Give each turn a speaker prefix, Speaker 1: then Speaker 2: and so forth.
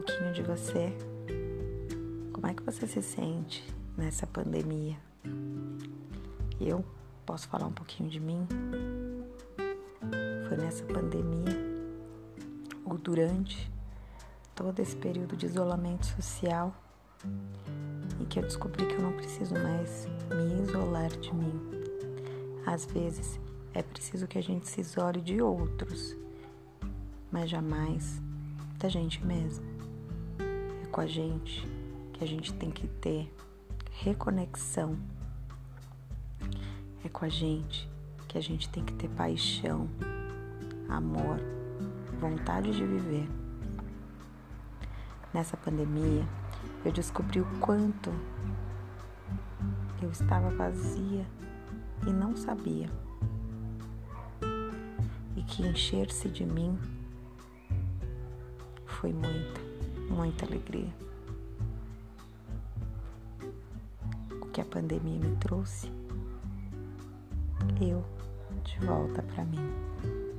Speaker 1: pouquinho de você. Como é que você se sente nessa pandemia? Eu posso falar um pouquinho de mim? Foi nessa pandemia, ou durante todo esse período de isolamento social, em que eu descobri que eu não preciso mais me isolar de mim. Às vezes é preciso que a gente se isole de outros, mas jamais da gente mesmo. É com a gente que a gente tem que ter reconexão. É com a gente que a gente tem que ter paixão, amor, vontade de viver. Nessa pandemia, eu descobri o quanto eu estava vazia e não sabia. E que encher-se de mim foi muita, muita alegria. que a pandemia me trouxe, eu de volta para mim.